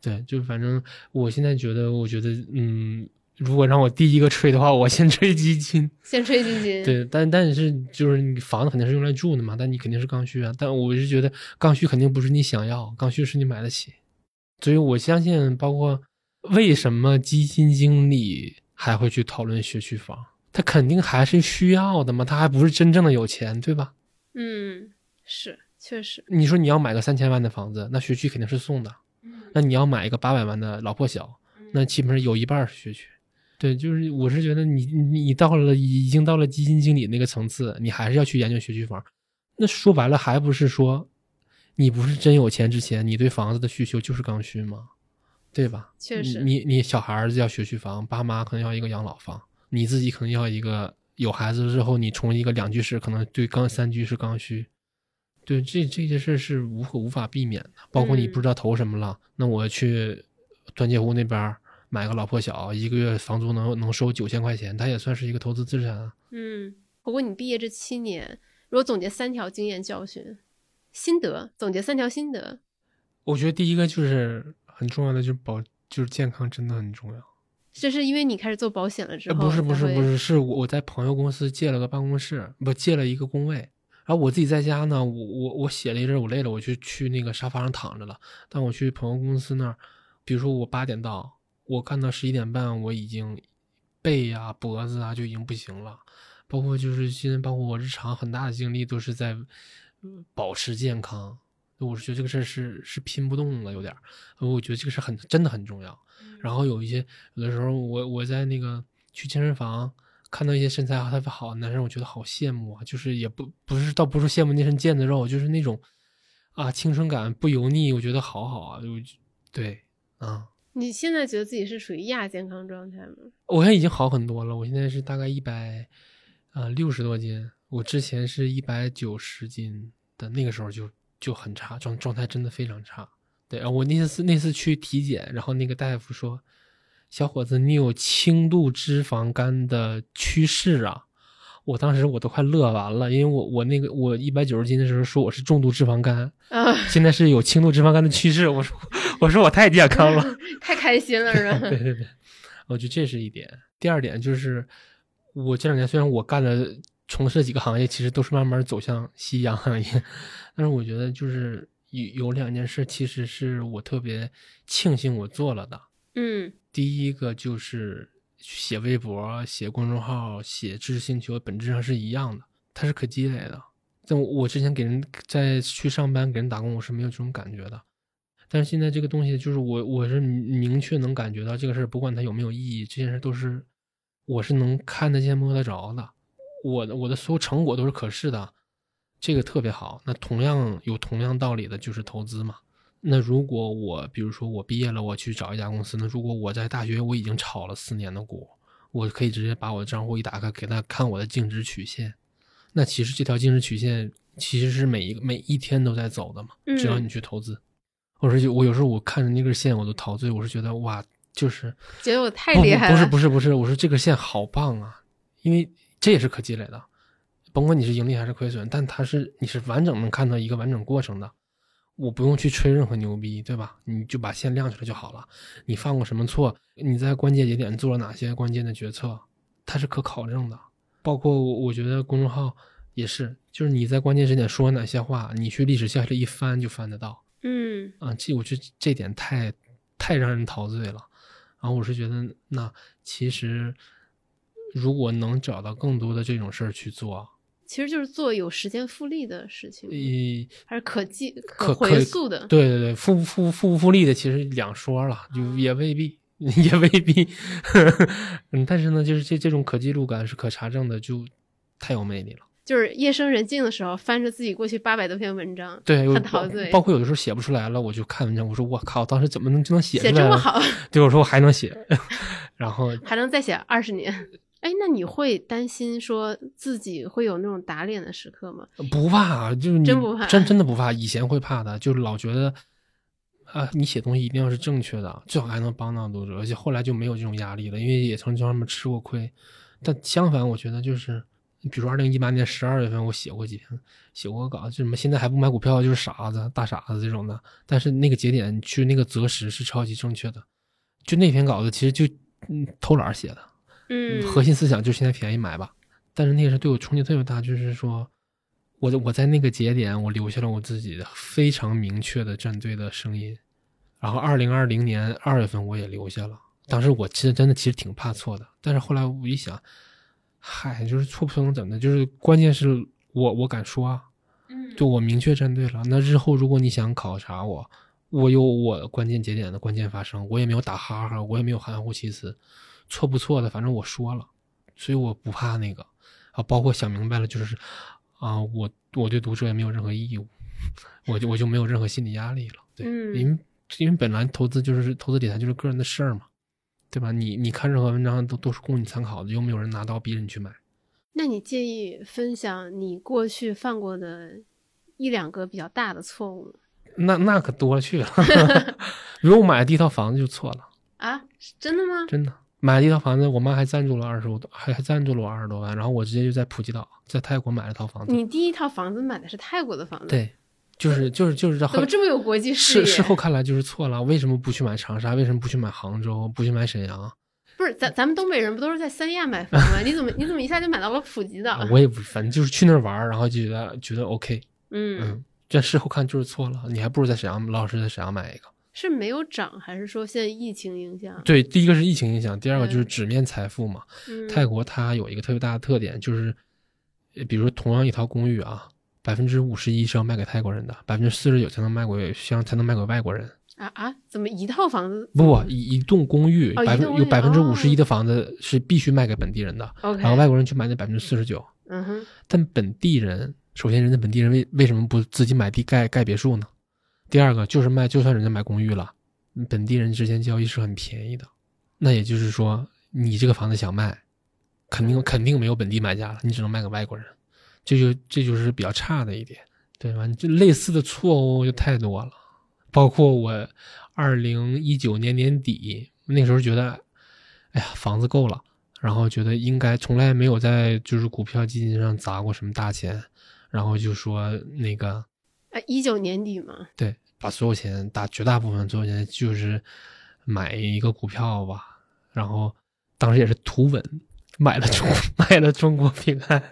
对，就反正我现在觉得，我觉得，嗯，如果让我第一个吹的话，我先吹基金。先吹基金。对，但但是就是你房子肯定是用来住的嘛，但你肯定是刚需啊。但我是觉得刚需肯定不是你想要，刚需是你买得起。所以我相信，包括为什么基金经理还会去讨论学区房，他肯定还是需要的嘛，他还不是真正的有钱，对吧？嗯，是确实，你说你要买个三千万的房子，那学区肯定是送的。那你要买一个八百万的老破小，那基本上有一半是学区。对，就是我是觉得你你你到了已经到了基金经理那个层次，你还是要去研究学区房。那说白了，还不是说你不是真有钱之前，你对房子的需求就是刚需吗？对吧？确实，你你小孩子要学区房，爸妈可能要一个养老房，你自己可能要一个有孩子之后，你从一个两居室可能对刚三居是刚需。对，这这些事是无可无法避免的，包括你不知道投什么了，那我去团结湖那边买个老破小，一个月房租能能收九千块钱，它也算是一个投资资产啊。嗯，不过你毕业这七年，如果总结三条经验教训、心得，总结三条心得，我觉得第一个就是很重要的，就是保，就是健康真的很重要。这是因为你开始做保险了之后？不是不是不是，是我我在朋友公司借了个办公室，不借了一个工位。然后我自己在家呢，我我我写了一阵，我累了，我就去那个沙发上躺着了。但我去朋友公司那儿，比如说我八点到，我干到十一点半，我已经背呀、脖子啊就已经不行了。包括就是现在，包括我日常很大的精力都是在保持健康。我是觉得这个事儿是是拼不动了，有点儿。我觉得这个事很真的很重要。然后有一些有的时候，我我在那个去健身房。看到一些身材特别好的男生，我觉得好羡慕啊！就是也不不是，倒不是羡慕那身腱子肉，就是那种啊青春感不油腻，我觉得好好啊！就对啊。你现在觉得自己是属于亚健康状态吗？我现在已经好很多了，我现在是大概一百啊六十多斤，我之前是一百九十斤的，那个时候就就很差，状状态真的非常差。对啊，我那次那次去体检，然后那个大夫说。小伙子，你有轻度脂肪肝的趋势啊！我当时我都快乐完了，因为我我那个我一百九十斤的时候说我是重度脂肪肝，啊，现在是有轻度脂肪肝的趋势。我说我说我太健康了，太开心了是吧？对对对，我觉得这是一点。第二点就是，我这两年虽然我干了从事几个行业，其实都是慢慢走向夕阳行业，但是我觉得就是有有两件事，其实是我特别庆幸我做了的。嗯。第一个就是写微博、写公众号、写知识星球，本质上是一样的，它是可积累的。但我之前给人在去上班给人打工，我是没有这种感觉的。但是现在这个东西，就是我我是明确能感觉到这个事儿，不管它有没有意义，这件事都是我是能看得见、摸得着的。我的我的所有成果都是可视的，这个特别好。那同样有同样道理的就是投资嘛。那如果我，比如说我毕业了，我去找一家公司，那如果我在大学我已经炒了四年的股，我可以直接把我的账户一打开，给他看我的净值曲线。那其实这条净值曲线其实是每一个每一天都在走的嘛，只要你去投资。我说就我有时候我看着那根线我都陶醉，我是觉得哇，就是觉得我太厉害了。不是不是不是，我说这根线好棒啊，因为这也是可积累的，甭管你是盈利还是亏损，但它是你是完整能看到一个完整过程的。我不用去吹任何牛逼，对吧？你就把线亮出来就好了。你犯过什么错？你在关键节点做了哪些关键的决策？它是可考证的。包括我觉得公众号也是，就是你在关键时点说哪些话，你去历史下里一翻就翻得到。嗯啊，这我觉得这点太太让人陶醉了。然后我是觉得，那其实如果能找到更多的这种事儿去做。其实就是做有时间复利的事情，还是可记可回溯的。对对对，复复复不复利的其实两说了，就也未必，也未必。嗯，但是呢，就是这这种可记录感是可查证的，就太有魅力了。就是夜深人静的时候，翻着自己过去八百多篇文章，对，很陶醉。包括有的时候写不出来了，我就看文章，我说我靠，当时怎么能就能写出来写这么好？对，我说我还能写，然后还能再写二十年。哎，那你会担心说自己会有那种打脸的时刻吗？不怕，就是真不怕，真真的不怕。以前会怕的，就是老觉得，啊，你写东西一定要是正确的，最好还能帮到读者。而且后来就没有这种压力了，因为也曾经他们吃过亏。但相反，我觉得就是，比如二零一八年十二月份，我写过几篇，写过稿，就什么现在还不买股票就是傻子、大傻子这种的。但是那个节点去那个择时是超级正确的。就那篇稿子，其实就嗯偷懒写的。嗯，核心思想就是现在便宜买吧，但是那个时候对我冲击特别大，就是说，我我在那个节点，我留下了我自己的非常明确的站队的声音，然后二零二零年二月份我也留下了，当时我其实真的其实挺怕错的，但是后来我一想，嗨，就是错不错能怎么的？就是关键是我我敢说啊，嗯就我明确站队了。那日后如果你想考察我，我有我关键节点的关键发生，我也没有打哈哈，我也没有含糊其辞，错不错的，反正我说了，所以我不怕那个啊。包括想明白了，就是啊，我我对读者也没有任何义务，我就我就没有任何心理压力了。对，嗯因为因为本来投资就是投资理财就是个人的事儿嘛，对吧？你你看任何文章都都是供你参考的，又没有人拿刀逼着你去买。那你介意分享你过去犯过的一两个比较大的错误吗？那那可多了去了。比如我买的第一套房子就错了，啊，是真的吗？真的买了一套房子，我妈还赞助了二十多，还还赞助了我二十多万，然后我直接就在普吉岛，在泰国买了套房子。你第一套房子买的是泰国的房子，，对，就是就是就是这怎么这么有国际视事野？事后看来就是错了，为什么不去买长沙？为什么不去买杭州？不去买沈阳？不是咱咱们东北人不都是在三亚买房吗？你怎么你怎么一下就买到了普吉岛？啊我也不，反正就是去那儿玩，然后就觉得觉得 OK，嗯，嗯，这事后看就是错了，你还不如在沈阳老实在沈阳买一个。是没有涨，还是说现在疫情影响？对，第一个是疫情影响，第二个就是嗯纸面财富嘛。嗯，泰国它有一个特别大的特点，就是，呃比如说同样一套公寓啊，百分之五十一是要卖给泰国人的，百分之四十九才能卖给像才能卖给外国人。啊啊，怎么一套房子不不，一一栋公寓百分有百分之五十一哦的房子是必须卖给本地人的然后外国人去买那百分之四十九。嗯哼，但本地人，首先人家本地人为为什么不自己买地盖盖别墅呢？第二个就是卖，就算人家买公寓了，本地人之间交易是很便宜的。那也就是说，你这个房子想卖，肯定肯定没有本地买家了，你只能卖给外国人。这就这就是比较差的一点，对吧？就类似的错误就太多了，包括我二零一九年年底那时候觉得，哎呀，房子够了。然后觉得应该从来没有在就是股票基金上砸过什么大钱，然后就说那个啊，一九年底嘛，对，把所有钱大绝大部分所有钱就是买一个股票吧，然后当时也是图稳，买了中买了中国平安，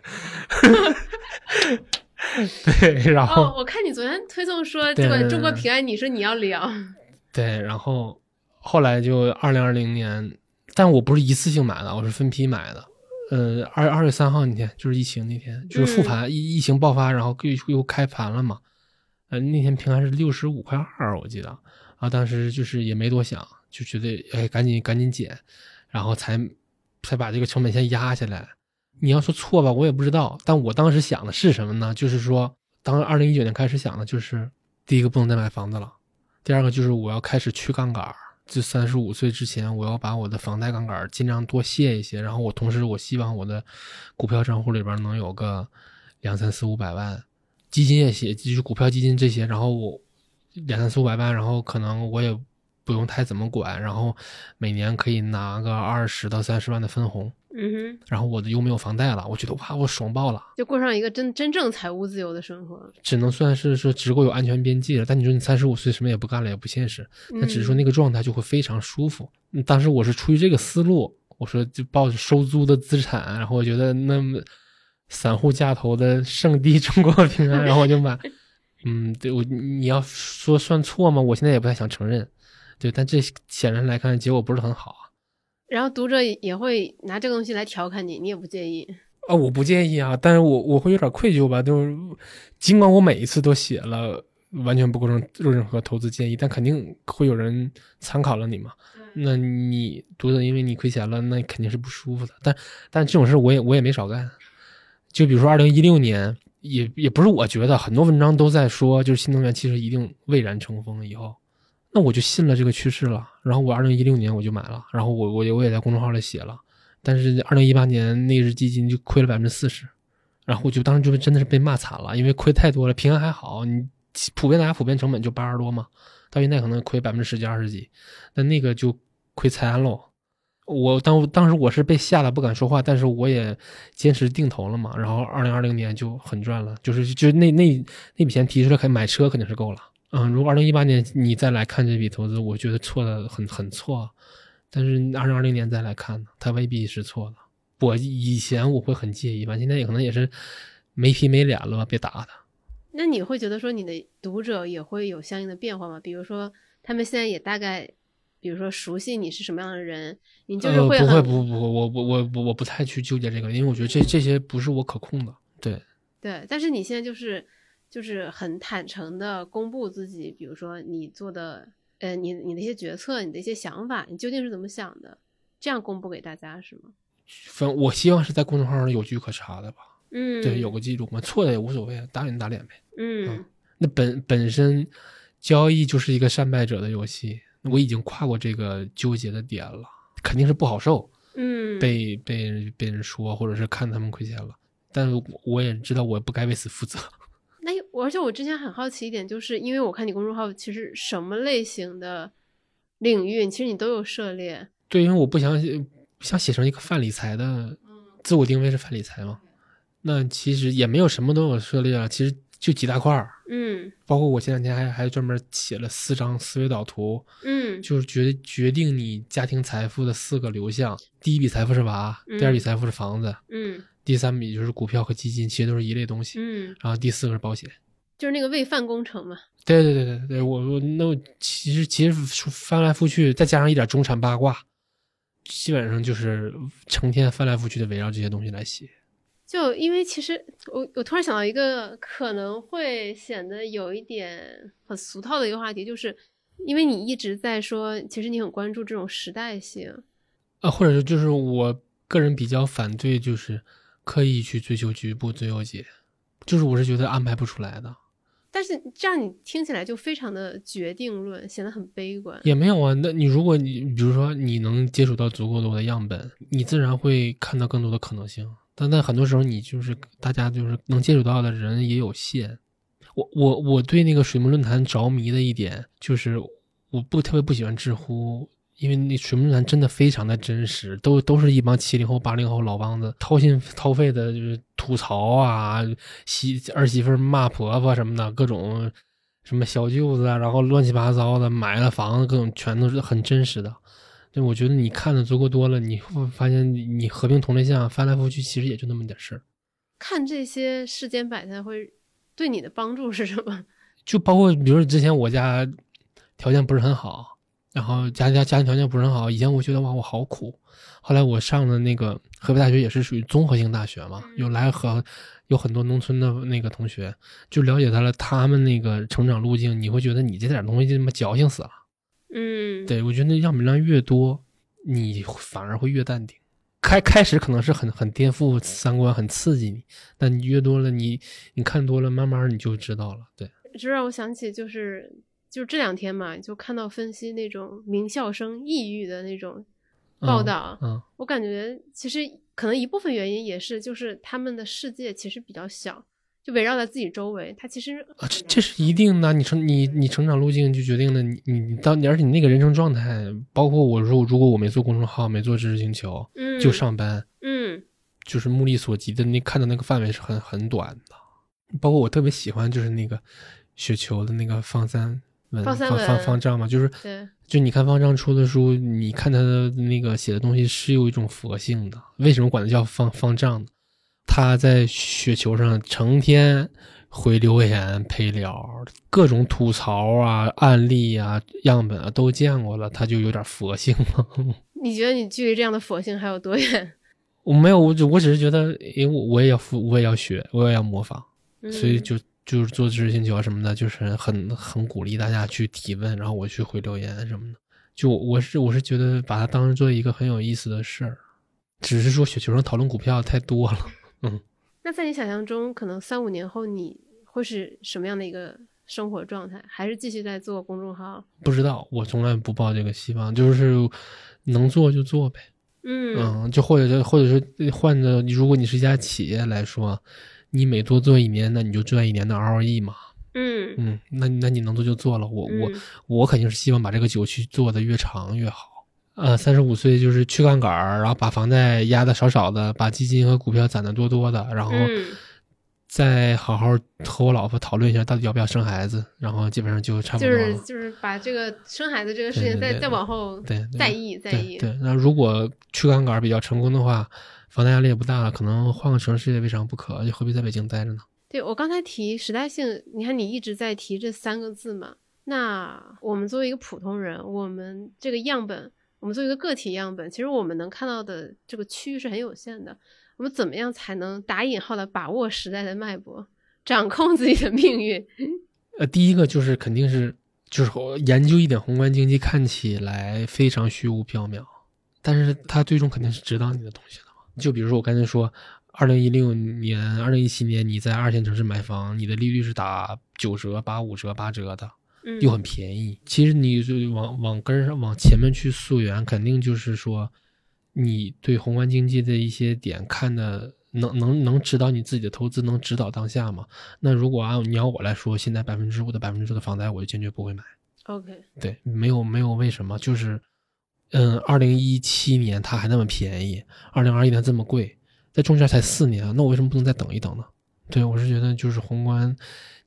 对，然后、哦，我看你昨天推送说对这个中国平安，你说你要聊，对，然后后来就二零二零年，但我不是一次性买的，我是分批买的。呃，二二月三号那天就是疫情那天，就是复盘、疫疫情爆发，然后又又开盘了嘛。那天平安是六十五块二，我记得啊，当时就是也没多想，就觉得哎，赶紧赶紧减，然后才才把这个成本线压下来。你要说错吧，我也不知道，但我当时想的是什么呢？就是说，当二零一九年开始想的就是，第一个不能再买房子了。第二个就是我要开始去杠杆，就三十五岁之前，我要把我的房贷杠杆儿尽量多卸一些。然后我同时我希望我的股票账户里边能有个两三四五百万，基金也写，就是股票基金这些。然后我两三四五百万，然后可能我也不用太怎么管，然后每年可以拿个二十到三十万的分红。嗯哼，然后我的又没有房贷了，我觉得哇，我爽爆了。就过上一个真真正财务自由的生活。只能算是说只够有安全边际了。但你说你三十五岁什么也不干了，也不现实。那只是说嗯那个状态就会非常舒服。嗯当时我是出于这个思路，我说就抱着收租的资产，然后我觉得那么散户价投的圣地中国平安，然后我就买。嗯，对我你要说算错吗？我现在也不太想承认。对，但这显然来看结果不是很好啊。然后读者也会拿这个东西来调侃你，你也不介意。啊，我不介意啊，但是我我会有点愧疚吧，就是尽管我每一次都写了完全不构成任何投资建议，但肯定会有人参考了你嘛。那你读者因为你亏钱了，那肯定是不舒服的。但但这种事我也我也没少干，就比如说二零一六年，也也不是我觉得很多文章都在说，就是新能源汽车一定蔚然成风以后，那我就信了这个趋势了。然后我二零一六年我就买了，然后我我也我也在公众号里写了。但是二零一八年那只基金就亏了百分之四十，然后我就当时就真的是被骂惨了，因为亏太多了。平安还好，你普遍大家普遍成本就八十多嘛，到现在可能亏百分之十几二十几，但那个就亏惨喽。我当当时我是被吓得不敢说话，但是我也坚持定投了嘛。然后二零二零年就很赚了，就是就那那那笔钱提出来，肯买车肯定是够了。嗯，如果二零一八年你再来看这笔投资，我觉得错的很很错。但是二零二零年再来看呢，它未必是错的。我以前我会很介意吧，现在也可能也是没皮没脸了吧，别打他。那你会觉得说你的读者也会有相应的变化吗？比如说他们现在也大概，比比如说熟悉你是什么样的人，你就是呃、会很、不会不不我我我我我不太去纠结这个，因为我觉得这这些不是我可控的。对，对，但是你现在就是就是很坦诚的公布自己，比如说你做的呃你你的一些决策，你的一些想法，你究竟是怎么想的，这样公布给大家是吗？反正我希望是在公众号上有据可查的吧。嗯，对，有个记录嘛，错的也无所谓，打脸打脸呗。嗯那本本身交易就是一个善败者的游戏，我已经跨过这个纠结的点了，肯定是不好受，嗯，被被人被人说，或者是看他们亏钱了。但是我也知道我不该为此负责。那而且我之前很好奇一点，就是因为我看你公众号，其实什么类型的领域，其实你都有涉猎。对，因为我不想想写成一个泛理财的，自我定位是泛理财嘛。那其实也没有什么都有涉猎啊，其实就几大块儿。嗯包括我前两天还还专门写了四张思维导图，嗯就是决决定你家庭财富的四个流向。第一笔财富是娃，嗯第二笔财富是房子，嗯第三笔就是股票和基金，其实都是一类东西。嗯，然后第四个是保险。就是那个喂饭工程嘛。对对对对对，我我那我其实其实翻来覆去，再加上一点中产八卦，基本上就是成天翻来覆去的围绕这些东西来写。就因为其实我我突然想到一个可能会显得有一点很俗套的一个话题，就是因为你一直在说，其实你很关注这种时代性。啊，或者是就是我个人比较反对，就是刻意去追求局部最优解，就是我是觉得安排不出来的。但是这样你听起来就非常的决定论，显得很悲观。也没有啊，那你如果你比如说你能接触到足够多的样本，你自然会看到更多的可能性。但在很多时候，你就是大家就是能接触到的人也有限。我我我对那个水木论坛着迷的一点就是，我不特别不喜欢知乎，因为那水木论坛真的非常的真实，都都是一帮七零后、八零后老帮子掏心掏肺的，就是吐槽啊，媳儿媳妇骂婆婆什么的，各种什么小舅子啊，然后乱七八糟的买了房子，各种全都是很真实的。对，我觉得你看的足够多了，你会发现你你合并同类项翻来覆去，其实也就那么点事儿。看这些世间百态会对你的帮助是什么？就包括比如说之前我家条件不是很好，然后家家家庭条件不是很好，以前我觉得哇我好苦，后来我上的那个河北大学也是属于综合性大学嘛，有来和有很多农村的那个同学，就了解到了他们那个成长路径，你会觉得你这点东西就他妈矫情死了。嗯，对我觉得样本量越多，你反而会越淡定。开开始可能是很很颠覆三观，很刺激你，但你越多了，你你看多了，慢慢你就知道了。对，这让我想起就是就是这两天嘛，就看到分析那种名校生抑郁的那种报道，嗯，我感觉其实可能一部分原因也是就是他们的世界其实比较小，就围绕在自己周围，他其实啊，这这是一定的。你成你你成长路径就决定了你你你到你，而且你那个人生状态，包括我如果如果我没做公众号，没做知识星球，嗯就上班，嗯就是目力所及的那看的那个范围是很很短的。包括我特别喜欢就是那个雪球的那个方三文方三方方方丈嘛，就是对就你看方丈出的书，你看他的那个写的东西是有一种佛性的。为什么管他叫方方丈呢？他在雪球上成天回留言陪聊，各种吐槽啊、案例啊、样本啊都见过了，他就有点佛性了。你觉得你距离这样的佛性还有多远？我没有，我只我只是觉得，诶，我我也要复，我也要学，我也要模仿，嗯所以就就是做知识星球啊什么的，就是很很鼓励大家去提问，然后我去回留言什么的。就我是我是觉得把它当成做一个很有意思的事儿，只是说雪球上讨论股票太多了。那在你想象中，可能三五年后你会是什么样的一个生活状态？还是继续在做公众号？不知道，我从来不抱这个希望，就是能做就做呗。嗯嗯，就或者是或者是换着，如果你是一家企业来说，你每多做一年，那你就赚一年的 ROE 嘛。嗯嗯，那那你能做就做了。我我嗯我肯定是希望把这个酒去做的越长越好。呃，三十五岁就是去杠杆儿，然后把房贷压的少少的，把基金和股票攒的多多的，然后嗯再好好和我老婆讨论一下到底要不要生孩子，然后基本上就差不多了。是就是把这个生孩子这个事情再再往后对对再议再议。对对，那如果去杠杆儿比较成功的话，房贷压力也不大了，可能换个城市也未尝不可，何必在北京待着呢？对我刚才提时代性，你看你一直在提这三个字嘛，那我们作为一个普通人，我们这个样本，我们作为一个个体样本，其实我们能看到的这个区域是很有限的。我们怎么样才能打引号的把握时代的脉搏，掌控自己的命运？呃，第一个就是肯定是就是研究一点宏观经济，看起来非常虚无缥缈，但是它最终肯定是指导你的东西的嘛。就比如说我刚才说，二零一六年、二零一七年你在二线城市买房，你的利率是打九折、八五折、八折的，嗯，又很便宜。其实你就往往根上往前面去溯源，肯定就是说。你对宏观经济的一些点看的能能能指导你自己的投资，能指导当下嘛？那如果按你要我来说，现在百分之五的百分之十的房贷，我就坚决不会买。OK，对，没有没有为什么，就是，嗯，二零一七年它还那么便宜，二零二一年这么贵，在中间才四年，那我为什么不能再等一等呢？对我是觉得就是宏观。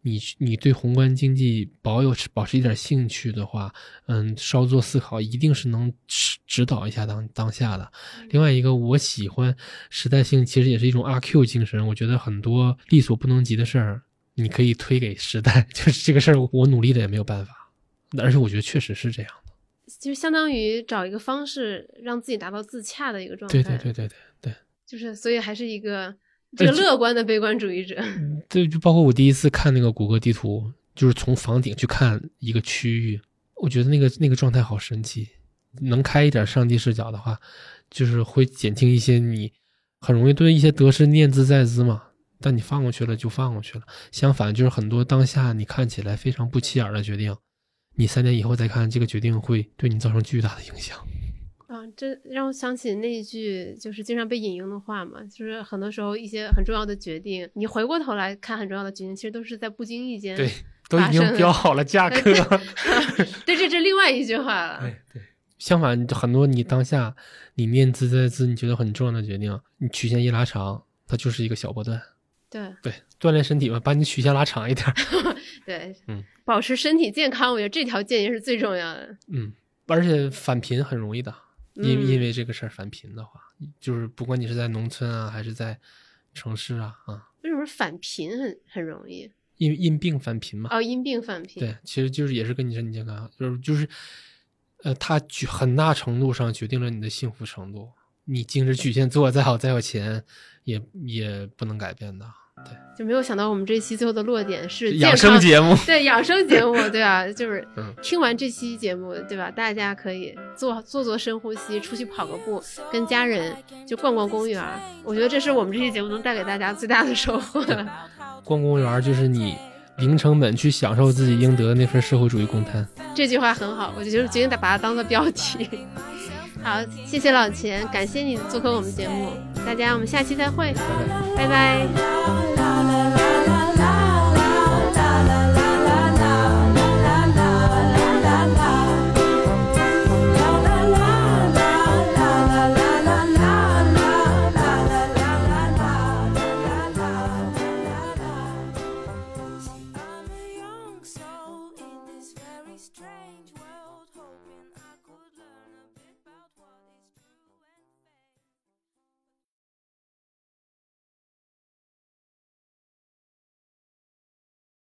你你对宏观经济保有保持一点兴趣的话，嗯，稍作思考，一定是能指指导一下当当下的。另外一个，我喜欢时代性，其实也是一种阿 Q 精神。我觉得很多力所不能及的事儿，你可以推给时代，就是这个事儿，我努力的也没有办法。而且我觉得确实是这样的，就相当于找一个方式让自己达到自洽的一个状态。对对对对对对，就是所以还是一个。这个乐观的悲观主义者，对，就包括我第一次看那个谷歌地图，就是从房顶去看一个区域，我觉得那个那个状态好神奇。能开一点上帝视角的话，就是会减轻一些你很容易对一些得失念兹在兹嘛。但你放过去了就放过去了。相反，就是很多当下你看起来非常不起眼的决定，你三年以后再看，这个决定会对你造成巨大的影响。啊，这让我想起那一句就是经常被引用的话嘛，就是很多时候一些很重要的决定，你回过头来看很重要的决定，其实都是在不经意间对都已经标好了价格。对，这这另外一句话了。对对，相反，很多你当下你念兹在兹，你觉得很重要的决定，你曲线一拉长，它就是一个小波段。对对，锻炼身体嘛，把你曲线拉长一点。对，嗯，保持身体健康，我觉得这条建议是最重要的。嗯，而且返贫很容易的。因因为这个事儿返贫的话，就是不管你是在农村啊，还是在城市啊，啊，为什么返贫很很容易？因为因病返贫嘛。哦，因病返贫。对，其实就是也是跟你身体健康，就是就是，呃，它很大程度上决定了你的幸福程度。你精神曲线做的再好再有钱，也也不能改变的。对，就没有想到我们这期最后的落点是养生节目，对养生节目，对啊？就是听完这期节目，对吧？大家可以做做做深呼吸，出去跑个步，跟家人就逛逛公园。我觉得这是我们这期节目能带给大家最大的收获。逛公园就是你零成本去享受自己应得的那份社会主义公摊。这句话很好，我就决定把它当做标题。好谢谢老钱感谢你做客我们节目大家我们下期再会拜拜。